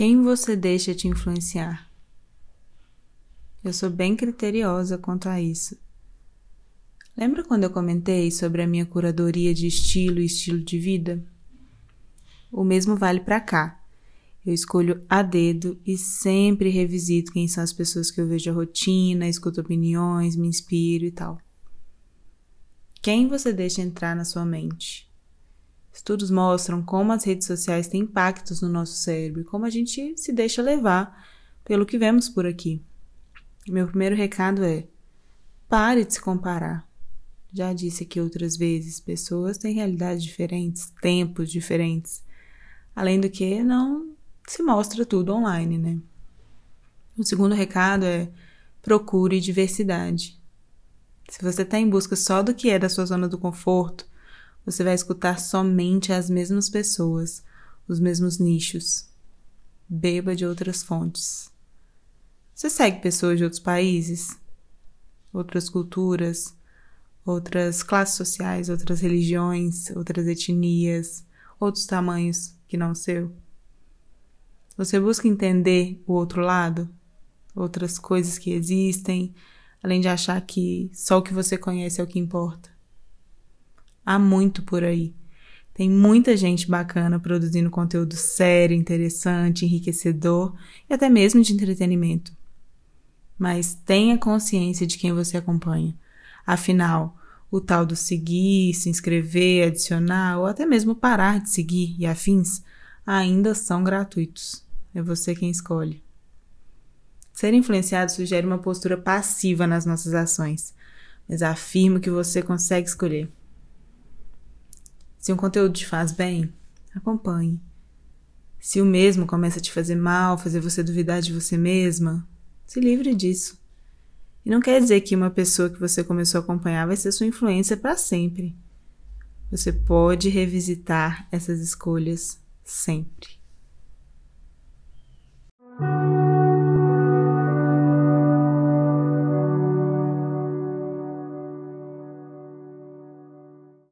Quem você deixa te influenciar? Eu sou bem criteriosa quanto a isso. Lembra quando eu comentei sobre a minha curadoria de estilo e estilo de vida? O mesmo vale para cá. Eu escolho a dedo e sempre revisito quem são as pessoas que eu vejo a rotina, escuto opiniões, me inspiro e tal. Quem você deixa entrar na sua mente? Estudos mostram como as redes sociais têm impactos no nosso cérebro e como a gente se deixa levar pelo que vemos por aqui. Meu primeiro recado é: pare de se comparar. Já disse aqui outras vezes, pessoas têm realidades diferentes, tempos diferentes. Além do que, não se mostra tudo online, né? O segundo recado é: procure diversidade. Se você está em busca só do que é da sua zona do conforto, você vai escutar somente as mesmas pessoas, os mesmos nichos. Beba de outras fontes. Você segue pessoas de outros países, outras culturas, outras classes sociais, outras religiões, outras etnias, outros tamanhos que não o seu? Você busca entender o outro lado, outras coisas que existem, além de achar que só o que você conhece é o que importa. Há muito por aí. Tem muita gente bacana produzindo conteúdo sério, interessante, enriquecedor e até mesmo de entretenimento. Mas tenha consciência de quem você acompanha. Afinal, o tal do seguir, se inscrever, adicionar ou até mesmo parar de seguir e afins ainda são gratuitos. É você quem escolhe. Ser influenciado sugere uma postura passiva nas nossas ações, mas afirmo que você consegue escolher. Se um conteúdo te faz bem, acompanhe. Se o mesmo começa a te fazer mal, fazer você duvidar de você mesma, se livre disso. E não quer dizer que uma pessoa que você começou a acompanhar vai ser sua influência para sempre. Você pode revisitar essas escolhas sempre.